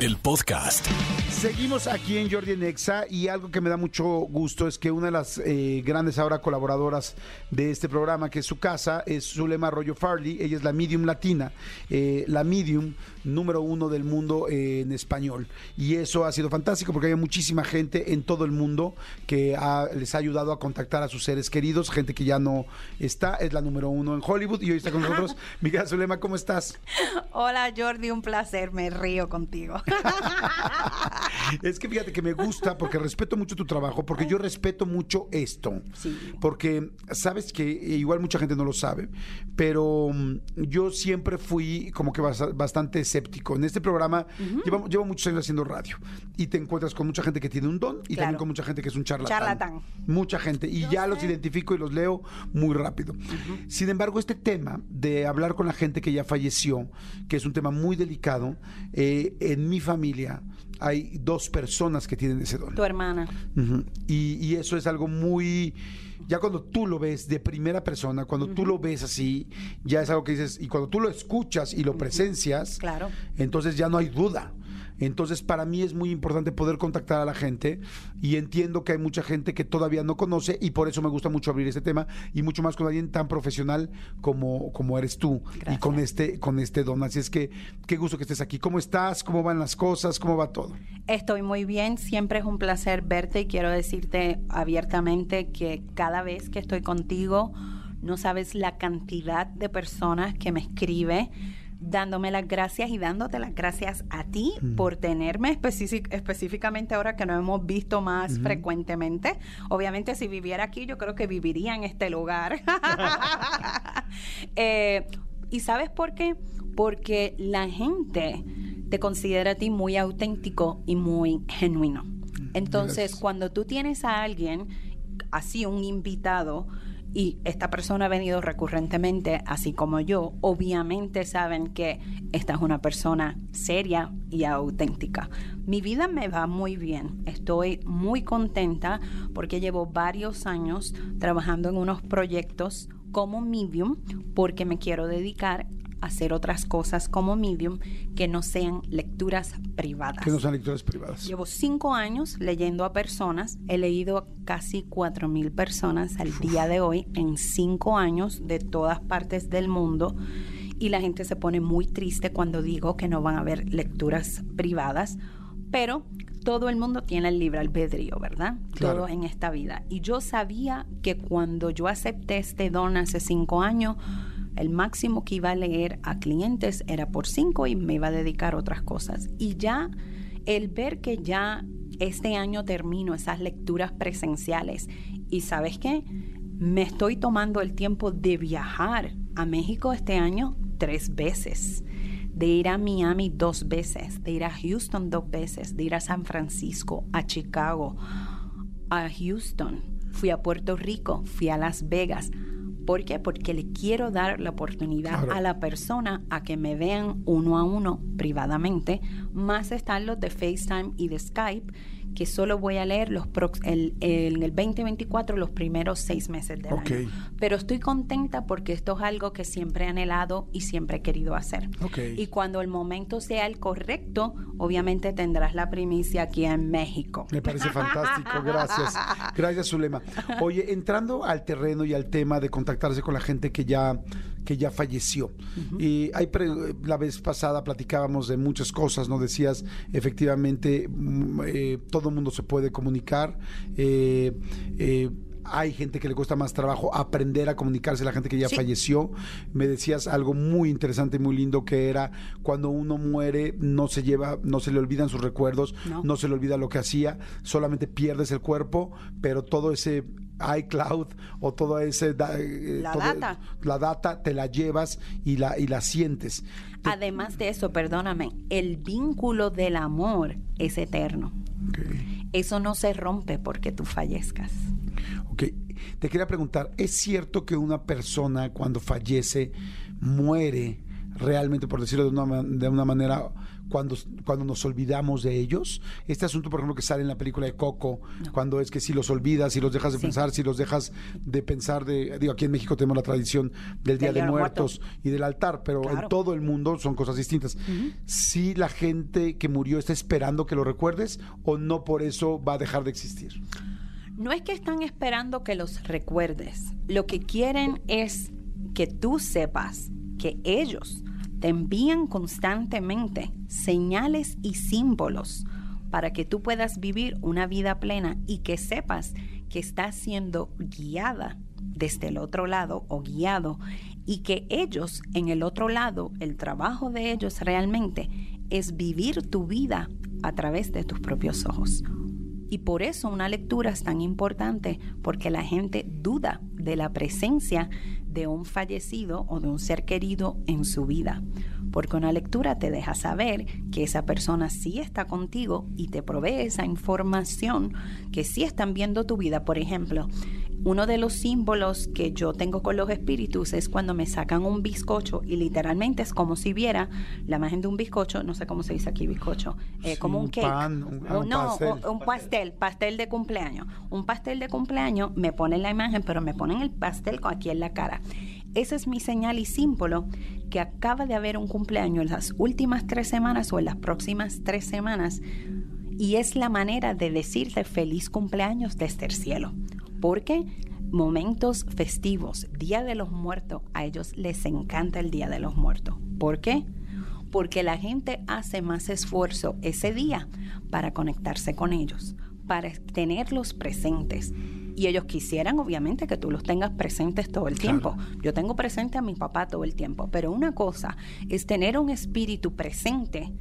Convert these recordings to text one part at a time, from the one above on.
el podcast. Seguimos aquí en Jordi Nexa y algo que me da mucho gusto es que una de las eh, grandes ahora colaboradoras de este programa, que es su casa, es Zulema Arroyo Farley. Ella es la medium latina, eh, la medium número uno del mundo eh, en español. Y eso ha sido fantástico porque hay muchísima gente en todo el mundo que ha- les ha ayudado a contactar a sus seres queridos, gente que ya no está, es la número uno en Hollywood y hoy está con nosotros. Miguel Zulema, ¿cómo estás? Hola Jordi, un placer, me río contigo. Es que fíjate que me gusta porque respeto mucho tu trabajo, porque yo respeto mucho esto. Sí. Porque sabes que igual mucha gente no lo sabe, pero mm, yo siempre fui como que bas- bastante escéptico. En este programa llevo, llevo muchos años haciendo radio y te encuentras con mucha gente que tiene un don y Claro. también con mucha gente que es un charlatán. Charlatán. Mucha gente. Y ya los identifico y los leo muy rápido. Sin embargo, este tema de hablar con la gente que ya falleció, que es un tema muy delicado, eh, en mi familia hay dos personas que tienen ese don. Tu hermana. Y, y eso es algo muy... Ya cuando tú lo ves de primera persona, cuando tú lo ves así, ya es algo que dices, y cuando tú lo escuchas y lo presencias, Claro. entonces ya no hay duda. Entonces para mí es muy importante poder contactar a la gente y entiendo que hay mucha gente que todavía no conoce y por eso me gusta mucho abrir este tema y mucho más con alguien tan profesional como, como eres tú y Gracias. con este, con este don. Así es que qué gusto que estés aquí. ¿Cómo estás? ¿Cómo van las cosas? ¿Cómo va todo? Estoy muy bien, siempre es un placer verte y quiero decirte abiertamente que cada vez que estoy contigo, no sabes la cantidad de personas que me escribe dándome las gracias y dándote las gracias a ti por tenerme específic- específicamente ahora que nos hemos visto más frecuentemente. Obviamente si viviera aquí yo creo que viviría en este lugar. Eh, ¿Y sabes por qué? Porque la gente te considera a ti muy auténtico y muy genuino. Entonces, gracias. cuando tú tienes a alguien, así un invitado, y esta persona ha venido recurrentemente, así como yo, obviamente saben que esta es una persona seria y auténtica. Mi vida me va muy bien, estoy muy contenta porque llevo varios años trabajando en unos proyectos como medium porque me quiero dedicar hacer otras cosas como medium que no sean lecturas privadas. Que no sean lecturas privadas. Llevo cinco años leyendo a personas. He leído a casi cuatro mil personas al día de hoy en cinco años de todas partes del mundo. Y la gente se pone muy triste cuando digo que no van a haber lecturas privadas. Pero todo el mundo tiene el libre albedrío, ¿verdad? Claro. Todo en esta vida. Y yo sabía que cuando yo acepté este don hace cinco años, el máximo que iba a leer a clientes era por cinco y me iba a dedicar otras cosas. Y ya el ver que ya este año termino esas lecturas presenciales y sabes qué, me estoy tomando el tiempo de viajar a México este año tres veces, de ir a Miami dos veces, de ir a Houston dos veces, de ir a San Francisco, a Chicago, a Houston, fui a Puerto Rico, fui a Las Vegas. ¿Por qué? Porque le quiero dar la oportunidad Claro. a la persona a que me vean uno a uno privadamente. Más están los de FaceTime y de Skype, que solo voy a leer los el, el- en el 2024 los primeros seis meses del Ok. año. Pero estoy contenta porque esto es algo que siempre he anhelado y siempre he querido hacer. Y cuando el momento sea el correcto, obviamente tendrás la primicia aquí en México. Me parece fantástico, gracias. Gracias, Zulema. Oye, entrando al terreno y al tema de contactarse con la gente que ya, que ya falleció. Y hay pre- la vez pasada platicábamos de muchas cosas, ¿no? Decías, efectivamente, mm, eh, todo el mundo se puede comunicar. eh, eh, hay gente que le cuesta más trabajo aprender a comunicarse, la gente que ya Sí. falleció. Me decías algo muy interesante y muy lindo que era cuando uno muere no se lleva, no se le olvidan sus recuerdos, No. no se le olvida lo que hacía, solamente pierdes el cuerpo, pero todo ese iCloud o todo ese da- eh, La todo- data. la data te la llevas y la y la sientes. Además de eso, perdóname, el vínculo del amor es eterno. Eso no se rompe porque tú fallezcas. Te quería preguntar, ¿es cierto que una persona cuando fallece muere realmente, por decirlo de una, de una manera, cuando, cuando nos olvidamos de ellos? Este asunto, por ejemplo, que sale en la película de Coco, cuando es que si los olvidas, si los dejas de Sí. pensar, si los dejas de pensar de, digo, aquí en México tenemos la tradición del Día de Muertos y del altar, pero en todo el mundo son cosas distintas. Si la gente que murió está esperando que lo recuerdes o no por eso va a dejar de existir. No es que están esperando que los recuerdes. Lo que quieren es que tú sepas que ellos te envían constantemente señales y símbolos para que tú puedas vivir una vida plena y que sepas que estás siendo guiada desde el otro lado o guiado y que ellos en el otro lado, el trabajo de ellos realmente es vivir tu vida a través de tus propios ojos. Y por eso una lectura es tan importante, porque la gente duda de la presencia de un fallecido o de un ser querido en su vida. Porque una lectura te deja saber que esa persona sí está contigo y te provee esa información que sí están viendo tu vida. Por ejemplo, uno de los símbolos que yo tengo con los espíritus es cuando me sacan un bizcocho y literalmente es como si viera la imagen de un bizcocho, no sé cómo se dice aquí bizcocho, eh, Sí, como un un cake. pan, un- ah, un no, pastel. un pastel, pastel de cumpleaños. Un pastel de cumpleaños me ponen la imagen, pero me ponen el pastel con- aquí en la cara. Esa es mi señal y símbolo que acaba de haber un cumpleaños en las últimas tres semanas o en las próximas tres semanas. Y es la manera de decirte feliz cumpleaños desde el cielo. Porque momentos festivos, Día de los Muertos, a ellos les encanta el Día de los Muertos. ¿Por qué? Porque la gente hace más esfuerzo ese día para conectarse con ellos, para tenerlos presentes. Y ellos quisieran, obviamente, que tú los tengas presentes todo el tiempo. Yo tengo presente a mi papá todo el tiempo, pero una cosa es tener un espíritu presente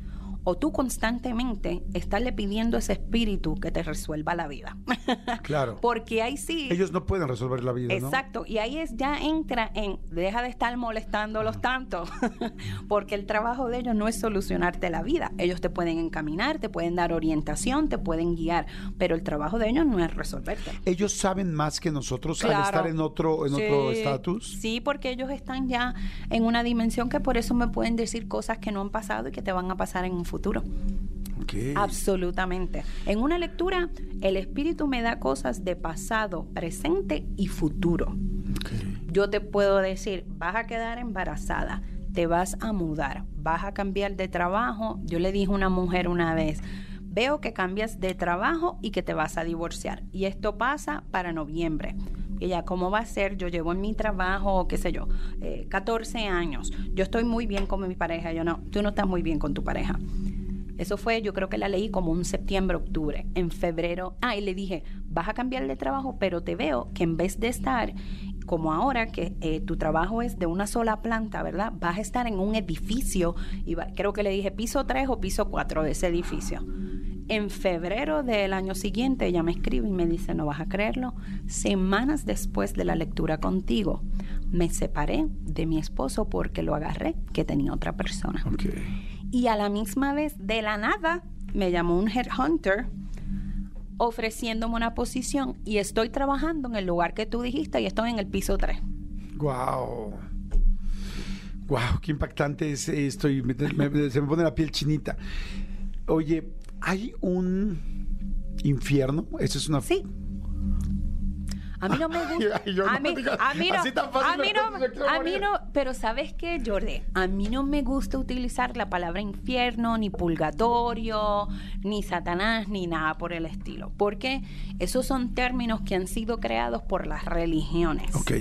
o tú constantemente estarle pidiendo a ese espíritu que te resuelva la vida. Claro. Porque ahí sí. Ellos no pueden resolver la vida, ¿no? Exacto, y ahí es ya entra en deja de estar molestándolos tanto, porque el trabajo de ellos no es solucionarte la vida. Ellos te pueden encaminar, te pueden dar orientación, te pueden guiar, pero el trabajo de ellos no es resolverte. Ellos saben más que nosotros al estar en otro en otro estatus. Sí, porque ellos están ya en una dimensión que por eso me pueden decir cosas que no han pasado y que te van a pasar en un futuro. Ok. Absolutamente. En una lectura, el espíritu me da cosas de pasado, presente y futuro. Yo te puedo decir, vas a quedar embarazada, te vas a mudar, vas a cambiar de trabajo. Yo le dije a una mujer una vez, veo que cambias de trabajo y que te vas a divorciar. Y esto pasa para noviembre. Y ella, ¿cómo va a ser? Yo llevo en mi trabajo, qué sé yo, eh, 14 años. Yo estoy muy bien con mi pareja. Yo no, tú no estás muy bien con tu pareja. Eso fue, yo creo que la leí como un septiembre, octubre. En febrero, ah, y le dije, vas a cambiar de trabajo, pero te veo que en vez de estar como ahora, que eh, tu trabajo es de una sola planta, ¿verdad? Vas a estar en un edificio, y creo que le dije piso 3 o piso 4 de ese edificio. En febrero del año siguiente ella me escribe y me dice, no vas a creerlo, semanas después de la lectura contigo, me separé de mi esposo porque lo agarré que tenía otra persona. Y a la misma vez, de la nada, me llamó un headhunter ofreciéndome una posición y estoy trabajando en el lugar que tú dijiste y estoy en el piso 3. Wow. Wow, qué impactante es esto y me- me- se me pone la piel chinita. Oye, ¿hay un infierno? Eso es una Sí. A mí no me gusta. Ay, no a, mí, digas a mí no, a mí no, a mí no, pero ¿sabes qué, Jordi? A mí no me gusta utilizar la palabra infierno, ni purgatorio, ni Satanás, ni nada por el estilo. Porque esos son términos que han sido creados por las religiones. Ok.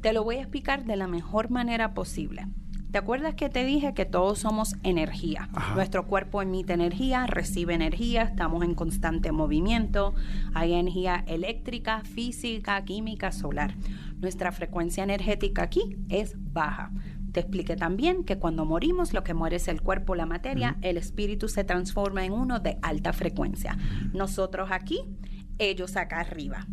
Te lo voy a explicar de la mejor manera posible. ¿Te acuerdas que te dije que todos somos energía? Ajá. Nuestro cuerpo emite energía, recibe energía, estamos en constante movimiento. Hay energía eléctrica, física, química, solar. Nuestra frecuencia energética aquí es baja. Te expliqué también que cuando morimos lo que muere es el cuerpo, la materia, el espíritu se transforma en uno de alta frecuencia. Nosotros aquí, ellos acá arriba.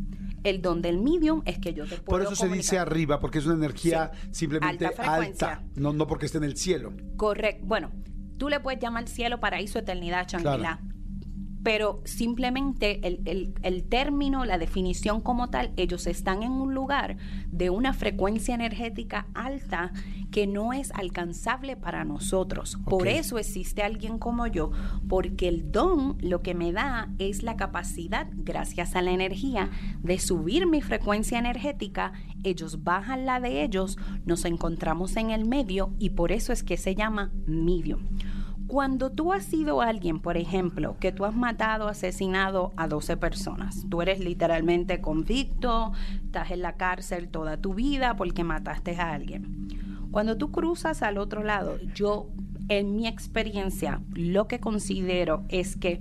El don del medium es que yo te puedo Por eso se dice arriba, porque es una energía Sí. simplemente Alta no, no porque esté en el cielo. Correcto. Bueno, tú le puedes llamar cielo, paraíso, eternidad, chanquilá. Pero simplemente el, el, término, la definición como tal, ellos están en un lugar de una frecuencia energética alta que no es alcanzable para nosotros. Por eso existe alguien como yo, porque el don lo que me da es la capacidad, gracias a la energía, de subir mi frecuencia energética, ellos bajan la de ellos, nos encontramos en el medio y por eso es que se llama medium. Cuando tú has sido alguien, por ejemplo, que tú has matado, asesinado a 12 personas, tú eres literalmente convicto, estás en la cárcel toda tu vida porque mataste a alguien. Cuando tú cruzas al otro lado, yo, en mi experiencia, lo que considero es que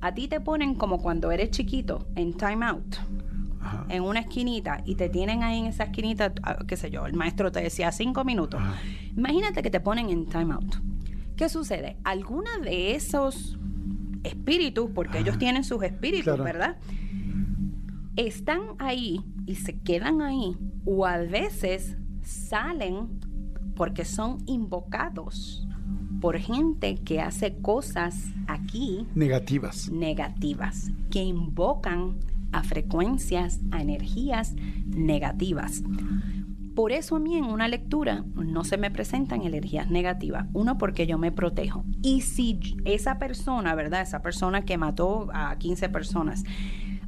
a ti te ponen como cuando eres chiquito en time out. en una esquinita y te tienen ahí en esa esquinita, ah, qué sé yo, el maestro te decía cinco minutos. Imagínate que te ponen en time out ¿Qué sucede? Alguna de esos espíritus, porque ellos tienen sus espíritus, ¿verdad? Están ahí y se quedan ahí, o a veces salen porque son invocados por gente que hace cosas aquí negativas. Negativas, que invocan a frecuencias, a energías negativas. Por eso a mí en una lectura no se me presentan energías negativas. Uno, porque yo me protejo. Y si esa persona, ¿verdad? Esa persona que mató a 15 personas,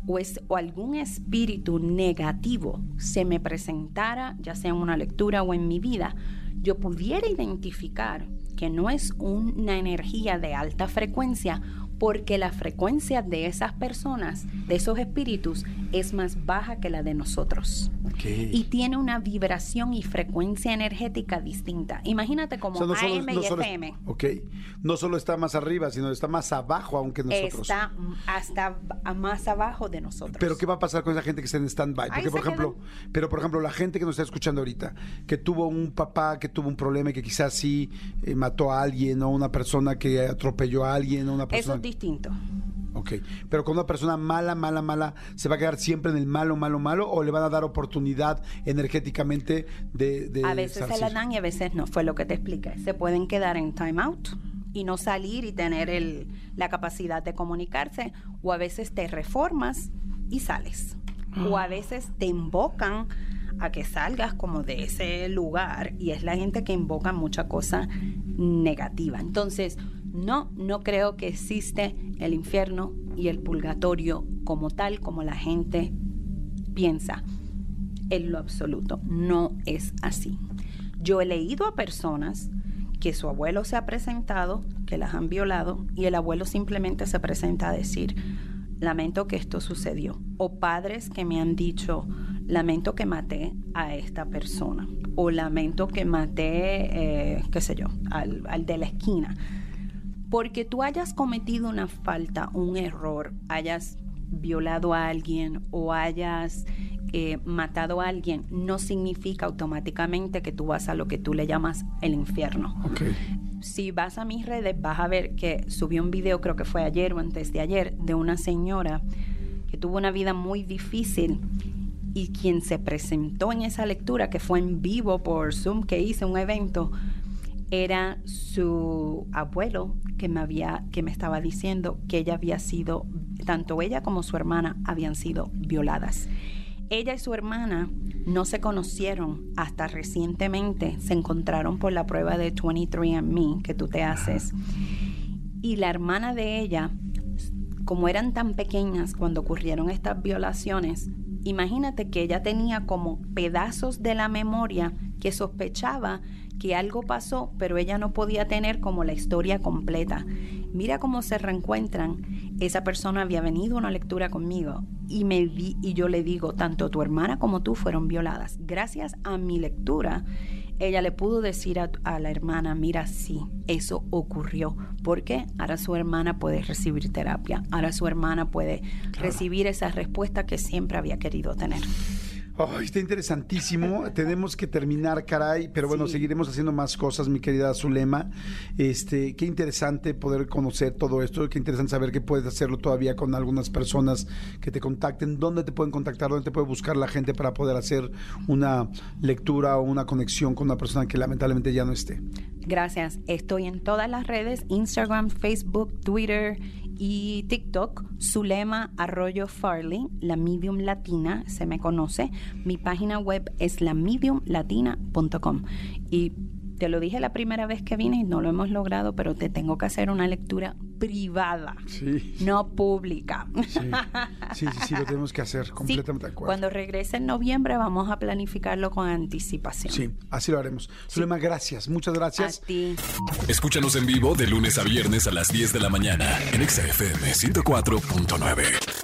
o, o, algún espíritu negativo se me presentara, ya sea en una lectura o en mi vida, yo pudiera identificar que no es una energía de alta frecuencia porque la frecuencia de esas personas, de esos espíritus, es más baja que la de nosotros. Y tiene una vibración y frecuencia energética distinta. Imagínate como AM y FM. ok. No solo está más arriba, sino está más abajo aunque nosotros. Está hasta más abajo de nosotros. Pero ¿qué va a pasar con esa gente que está en stand-by? Porque, por ejemplo, pero por ejemplo, la gente que nos está escuchando ahorita, que tuvo un papá que tuvo un problema y que quizás sí eh, mató a alguien, o una persona que atropelló a alguien, o una persona distinto. Ok, pero con una persona mala, mala, mala, ¿se va a quedar siempre en el malo, malo, malo o le van a dar oportunidad energéticamente de... a veces se la dan y a veces no, fue lo que te expliqué. Se pueden quedar en time out y no salir y tener el, la capacidad de comunicarse o a veces te reformas y sales. O a veces te invocan a que salgas como de ese lugar y es la gente que invoca mucha cosa negativa. Entonces, no, no creo que existe el infierno y el purgatorio como tal, como la gente piensa. En lo absoluto, no es así. Yo he leído a personas que su abuelo se ha presentado, que las han violado, y el abuelo simplemente se presenta a decir, lamento que esto sucedió. O padres que me han dicho, lamento que maté a esta persona. O lamento que maté, eh, qué sé yo, al, al de la esquina porque tú hayas cometido una falta, un error, hayas violado a alguien o hayas eh, matado a alguien, no significa automáticamente que tú vas a lo que tú le llamas el infierno. Si vas a mis redes, vas a ver que subí un video, creo que fue ayer o antes de ayer, de una señora que tuvo una vida muy difícil y quien se presentó en esa lectura, que fue en vivo por Zoom, que hice un evento, era su abuelo que me había que me estaba diciendo que ella había sido tanto ella como su hermana habían sido violadas. Ella y su hermana no se conocieron hasta recientemente, se encontraron por la prueba de 23andMe que tú te haces. Y la hermana de ella, como eran tan pequeñas cuando ocurrieron estas violaciones, imagínate que ella tenía como pedazos de la memoria que sospechaba que algo pasó, pero ella no podía tener como la historia completa. Mira cómo se reencuentran. Esa persona había venido a una lectura conmigo y me vi y yo le digo, tanto tu hermana como tú fueron violadas. Gracias a mi lectura, ella le pudo decir a, la hermana, mira, sí, eso ocurrió. porque Ahora su hermana puede recibir terapia, ahora su hermana puede recibir esa respuesta que siempre había querido tener está interesantísimo. Tenemos que terminar, caray, pero bueno, seguiremos haciendo más cosas, mi querida Zulema. Este, qué interesante poder conocer todo esto, qué interesante saber que puedes hacerlo todavía con algunas personas que te contacten. ¿Dónde te pueden contactar? ¿Dónde te puede buscar la gente para poder hacer una lectura o una conexión con una persona que lamentablemente ya no esté? Gracias. Estoy en todas las redes, Instagram, Facebook, Twitter y TikTok, Zulema Arroyo Farley, la medium latina, se me conoce. Mi página web es lamediumlatina.com. Y te lo dije la primera vez que vine y no lo hemos logrado, pero te tengo que hacer una lectura privada, Sí. no pública. Sí, sí, sí, sí, lo tenemos que hacer, completamente de acuerdo. Cuando regrese en noviembre vamos a planificarlo con anticipación. Sí, así lo haremos. Zulema, gracias, muchas A gracias. ti. Escúchanos en vivo de lunes a viernes a las 10 de la mañana en Exa FM 104.9.